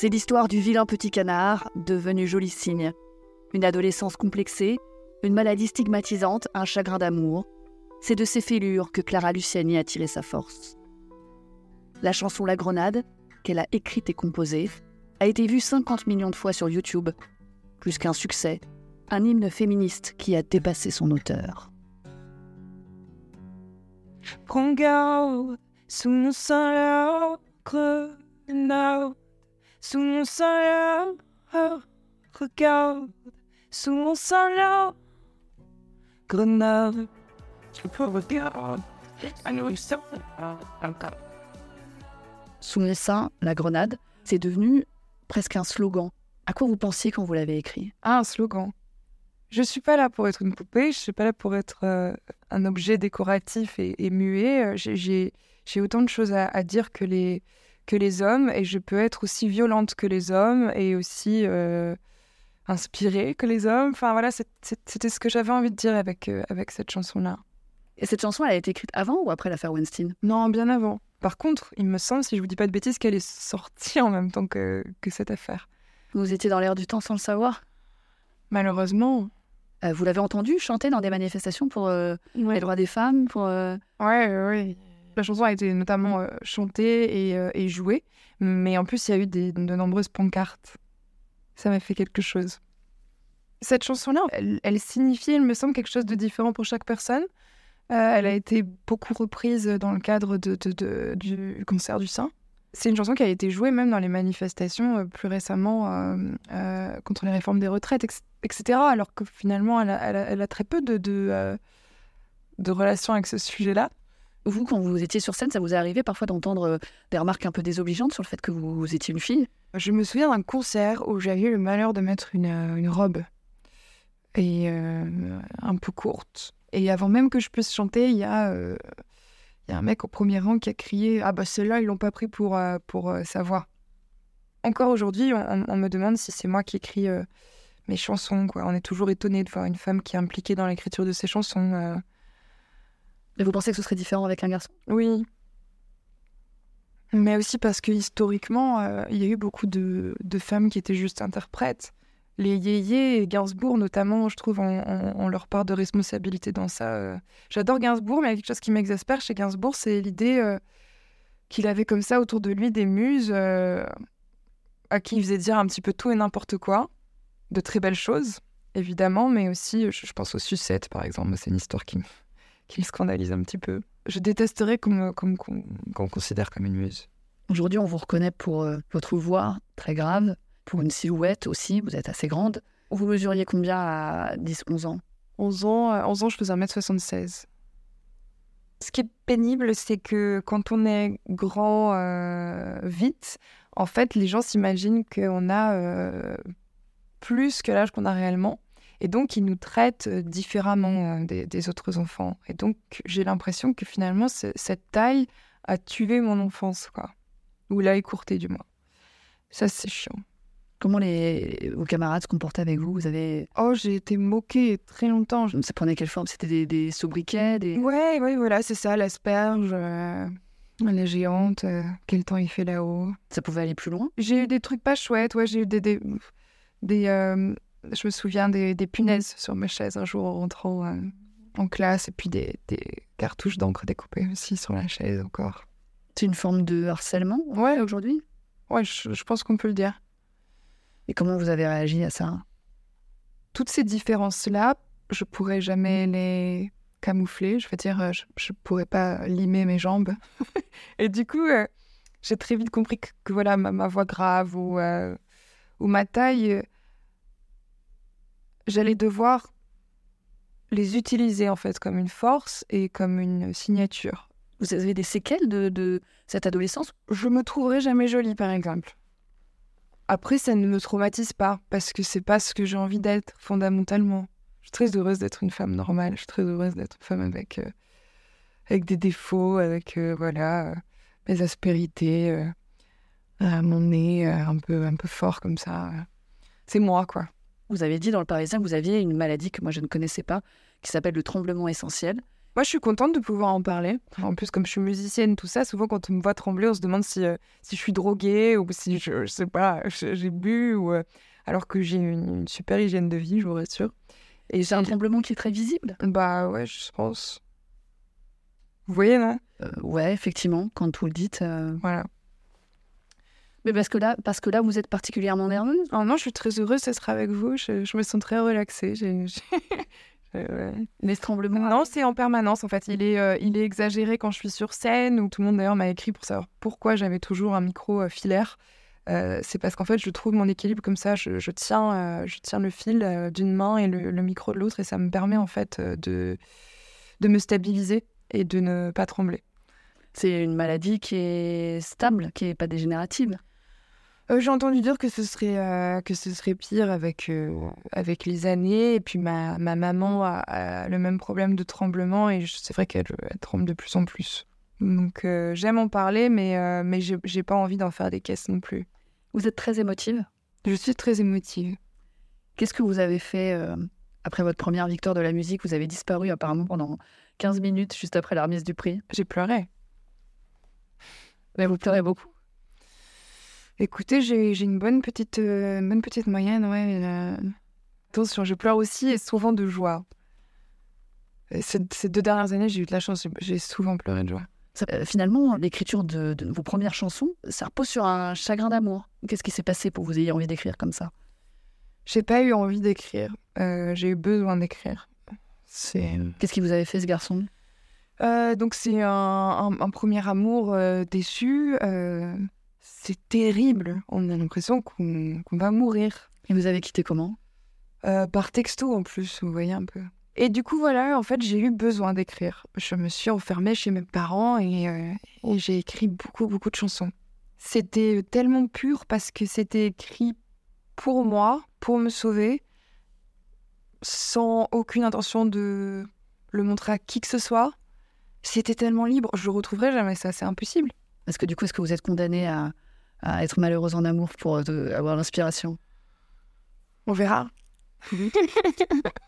C'est l'histoire du vilain petit canard, devenu joli cygne. Une adolescence complexée, une maladie stigmatisante, un chagrin d'amour. C'est de ces fêlures que Clara Luciani a tiré sa force. La chanson La Grenade, qu'elle a écrite et composée, a été vue 50 millions de fois sur YouTube. Plus qu'un succès, un hymne féministe qui a dépassé son auteur. Prends garde sous sous mon salaire, regarde, sous mon salaire, grenade. Je peux regarder, Sous mes seins, la grenade, c'est devenu presque un slogan. À quoi vous pensiez quand vous l'avez écrit? Ah, un slogan. Je suis pas là pour être une poupée, je suis pas là pour être euh, un objet décoratif et, et muet. Euh, j'ai- autant de choses à, à dire que les, que les hommes et je peux être aussi violente que les hommes et aussi euh, inspirée que les hommes. Enfin voilà, c'était ce que j'avais envie de dire avec, euh, avec cette chanson-là. Et cette chanson, elle a été écrite avant ou après l'affaire Weinstein? Non, bien avant. Par contre, il me semble, si je vous dis pas de bêtises, qu'elle est sortie en même temps que, que cette affaire. Vous étiez dans l'air du temps sans le savoir? Malheureusement. Euh, Vous l'avez entendu chanter dans des manifestations pour euh, les droits des femmes pour, euh, ouais, ouais. La chanson a été notamment euh, chantée et, euh, et jouée, mais en plus, il y a eu des- de nombreuses pancartes. Ça m'a fait quelque chose. Cette chanson-là, elle, elle signifie, il me semble, quelque chose de différent pour chaque personne. Euh, elle a été beaucoup reprise dans le cadre de, de- de- du cancer du sein. C'est une chanson qui a été jouée même dans les manifestations euh, plus récemment euh, contre les réformes des retraites, etc. Alors que finalement, elle a, elle a- elle a très peu de, de relations avec ce sujet-là. Vous, quand vous étiez sur scène, ça vous est arrivé parfois d'entendre euh, des remarques un peu désobligeantes sur le fait que vous, étiez une fille? Je me souviens d'un concert où j'avais eu le malheur de mettre une, euh, robe et euh, un peu courte. Et avant même que je puisse chanter, il y a, un mec au premier rang qui a crié Ah bah celle-là, ils l'ont pas pris pour, pour sa voix. Encore aujourd'hui, on, me demande si c'est moi qui écris mes chansons. On est toujours étonné de voir une femme qui est impliquée dans l'écriture de ses chansons. Et vous pensez que ce serait différent avec un garçon? Oui. Mais aussi parce que historiquement, euh, il y a eu beaucoup de, femmes qui étaient juste interprètes. Les yéyés et Gainsbourg, notamment, je trouve, ont, leur part de responsabilité dans ça. euh. J'adore Gainsbourg, mais il y a quelque chose qui m'exaspère chez Gainsbourg, c'est l'idée euh, qu'il avait comme ça autour de lui des muses à qui il faisait dire un petit peu tout et n'importe quoi, de très belles choses, évidemment, mais aussi, je, je pense aux sucettes, par exemple. C'est une histoire qui me, qui me scandalise un petit peu. Je détesterais qu'on me, me- me considère comme une muse. Aujourd'hui, on vous reconnaît pour euh, votre voix très grave, pour une silhouette aussi, vous êtes assez grande. Vous mesuriez combien à 10, 11 ans? 11 ans, euh, 11 ans, je faisais 1m76. Ce qui est pénible, c'est que quand on est grand euh, vite, en fait, les gens s'imaginent qu'on a euh, plus que l'âge qu'on a réellement. Et donc, ils nous traitent euh, différemment euh, des, des autres enfants. Et donc, j'ai l'impression que finalement, ce- cette taille a tué mon enfance, quoi. Ou l'a écourtée, du moins. Ça, c'est chiant. Comment les, vos camarades se comportaient avec vous? Vous avez. Oh, j'ai été moquée très longtemps. Ça prenait quelle forme C'était des, des sobriquets des... Ouais, ouais, voilà, c'est ça, l'asperge, euh, la géante, euh, quel temps il fait là-haut. Ça pouvait aller plus loin? J'ai eu des trucs pas chouettes, ouais, j'ai eu des... des, des, euh, je me souviens des, des punaises sur ma chaise un jour en rentrant euh, en classe, et puis des, des cartouches d'encre découpées aussi sur la chaise encore. C'est une forme de harcèlement Ouais. aujourd'hui? Ouais, je, je pense qu'on peut le dire. Et comment vous avez réagi à ça? Toutes ces différences-là, je pourrais jamais les camoufler. Je veux dire, euh, je, je pourrais pas limer mes jambes. et du coup, euh, j'ai très vite compris que, que voilà, ma, ma voix grave ou, euh, ou ma taille, j'allais devoir les utiliser en fait comme une force et comme une signature. Vous avez des séquelles de, de cette adolescence? Je me trouverai jamais jolie, par exemple. Après, ça ne me traumatise pas parce que c'est pas ce que j'ai envie d'être fondamentalement. Je suis très heureuse d'être une femme normale. Je suis très heureuse d'être une femme avec euh, avec des défauts, avec euh, voilà euh, mes aspérités, mon nez un peu un peu fort comme ça. C'est moi quoi. Vous avez dit dans le Parisien que vous aviez une maladie que moi je ne connaissais pas, qui s'appelle le tremblement essentiel. Moi, je suis contente de pouvoir en parler. En plus, comme je suis musicienne, tout ça, souvent quand on me voit trembler, on se demande si, si je suis droguée ou si je, sais pas, j'ai bu ou alors que j'ai une, super hygiène de vie, je vous rassure. Et c'est un tremblement qui est très visible. Bah ouais, je pense. Vous voyez, non? Ouais, effectivement, quand vous le dites. Voilà. Mais parce que là, parce que là, vous êtes particulièrement nerveuse. Oh non, je suis très heureuse d'être avec vous. Je, me sens très relaxée. Mais ce tremblement. Non, c'est en permanence en fait. Il est, euh, il est exagéré quand je suis sur scène ou tout le monde d'ailleurs m'a écrit pour savoir pourquoi j'avais toujours un micro euh, filaire. Euh, c'est parce qu'en fait, je trouve mon équilibre comme ça. Je, tiens, je tiens le fil d'une main et le, le, micro de l'autre et ça me permet en fait de, de me stabiliser et de ne pas trembler. C'est une maladie qui est stable, qui n'est pas dégénérative. Euh, j'ai entendu dire que ce serait, euh, que ce serait pire avec, euh, avec les années. Et puis ma, ma maman a, le même problème de tremblement et c'est vrai qu'elle tremble de plus en plus. Donc j'aime en parler, mais, mais j'ai pas envie d'en faire des caisses non plus. Vous êtes très émotive? Je suis très émotive. Qu'est-ce que vous avez fait après votre première victoire de la musique? Vous avez disparu apparemment pendant 15 minutes juste après la remise du prix? J'ai pleuré. Mais vous pleurez beaucoup Écoutez, j'ai une bonne petite, euh, bonne petite moyenne, ouais. Euh... Attention, je pleure aussi et souvent de joie. Ces, ces, deux dernières années, j'ai eu de la chance, j'ai souvent pleuré de joie. Euh, finalement, l'écriture de, vos premières chansons, ça repose sur un chagrin d'amour. Qu'est-ce qui s'est passé pour que vous ayez envie d'écrire comme ça? J'ai pas eu envie d'écrire. Euh, j'ai eu besoin d'écrire. C'est. Qu'est-ce qui vous avait fait ce garçon? Donc c'est un, un, premier amour déçu c'est terrible. On a l'impression qu'on va mourir. Et vous avez quitté comment? Euh, Par texto en plus, vous voyez un peu. Et du coup, voilà, en fait, j'ai eu besoin d'écrire. Je me suis enfermée chez mes parents et, euh, et j'ai écrit beaucoup, beaucoup de chansons. C'était tellement pur parce que c'était écrit pour moi, pour me sauver, sans aucune intention de le montrer à qui que ce soit. C'était tellement libre, je le retrouverai jamais ça, c'est impossible. Parce que du coup, est-ce que vous êtes condamné à, à être malheureuse en amour pour euh, avoir l'inspiration? On verra.